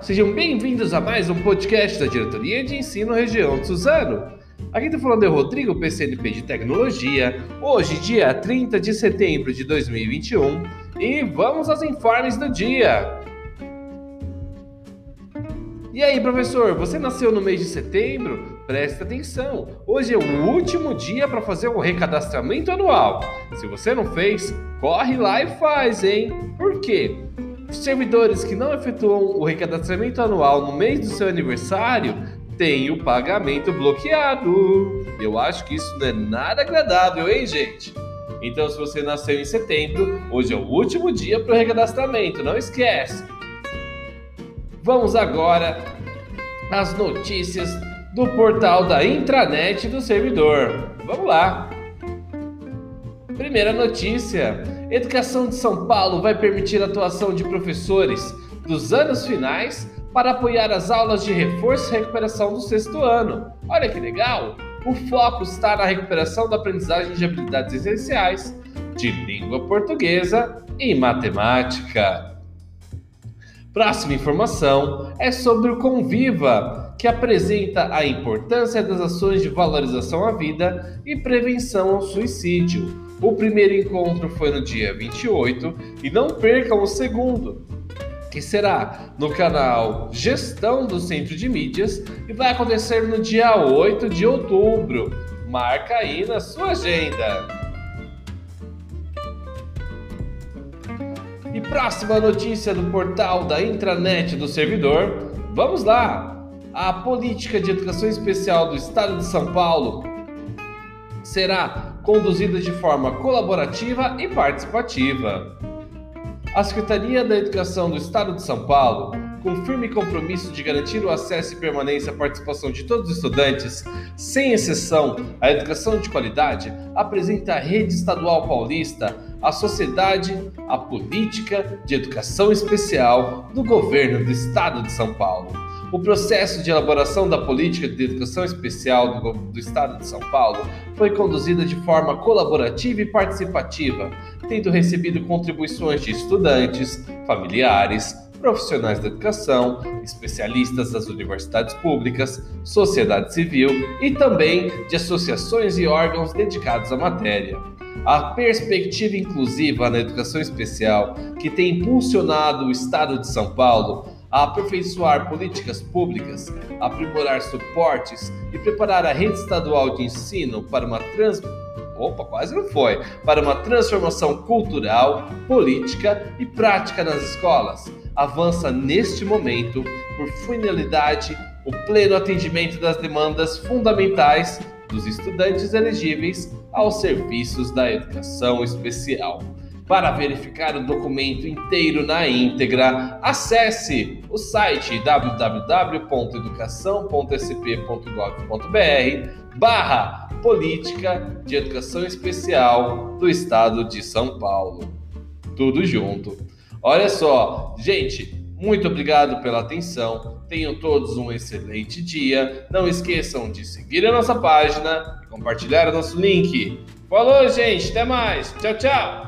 sejam bem-vindos a mais um podcast da Diretoria de Ensino Região de Suzano. Aqui está falando é o Rodrigo, PCNP de Tecnologia, hoje, dia 30 de setembro de 2021, e vamos aos informes do dia. E aí, professor, você nasceu no mês de setembro? Presta atenção! Hoje é o último dia para fazer o recadastramento anual. Se você não fez, corre lá e faz, hein? Por quê? Servidores que não efetuam o recadastramento anual no mês do seu aniversário têm o pagamento bloqueado. Eu acho que isso não é nada agradável, hein, gente? Então, se você nasceu em setembro, hoje é o último dia para o recadastramento, não esquece. Vamos agora às notícias do portal da intranet do servidor. Vamos lá. Primeira notícia: Educação de São Paulo vai permitir a atuação de professores dos anos finais para apoiar as aulas de reforço e recuperação do sexto ano. Olha que legal! O foco está na recuperação da aprendizagem de habilidades essenciais de língua portuguesa e matemática. Próxima informação é sobre o Conviva, que apresenta a importância das ações de valorização à vida e prevenção ao suicídio. O primeiro encontro foi no dia 28 e não percam o segundo, que será no canal Gestão do Centro de Mídias e vai acontecer no dia 8 de outubro. Marca aí na sua agenda. E próxima notícia do portal da intranet do servidor. Vamos lá! A política de educação especial do Estado de São Paulo será conduzida de forma colaborativa e participativa. A Secretaria da Educação do Estado de São Paulo, com firme compromisso de garantir o acesso e permanência à participação de todos os estudantes, sem exceção, à educação de qualidade, apresenta a Rede Estadual Paulista, a sociedade, a política de educação especial do governo do Estado de São Paulo o processo de elaboração da política de educação especial do, do Estado de São Paulo foi conduzido de forma colaborativa e participativa, tendo recebido contribuições de estudantes, familiares, profissionais da educação, especialistas das universidades públicas, sociedade civil e também de associações e órgãos dedicados à matéria. A perspectiva inclusiva na educação especial, que tem impulsionado o Estado de São Paulo, aperfeiçoar políticas públicas, aprimorar suportes e preparar a rede estadual de ensino para uma trans... Opa, quase não foi. Para uma transformação cultural, política e prática nas escolas. Avança neste momento, por finalidade, o pleno atendimento das demandas fundamentais dos estudantes elegíveis aos serviços da educação especial. Para verificar o documento inteiro na íntegra, acesse o site www.educação.sp.gov.br barra Política de Educação Especial do Estado de São Paulo. Tudo junto. Olha só, gente, muito obrigado pela atenção. Tenham todos um excelente dia. Não esqueçam de seguir a nossa página e compartilhar o nosso link. Falou, gente. Até mais. Tchau, tchau.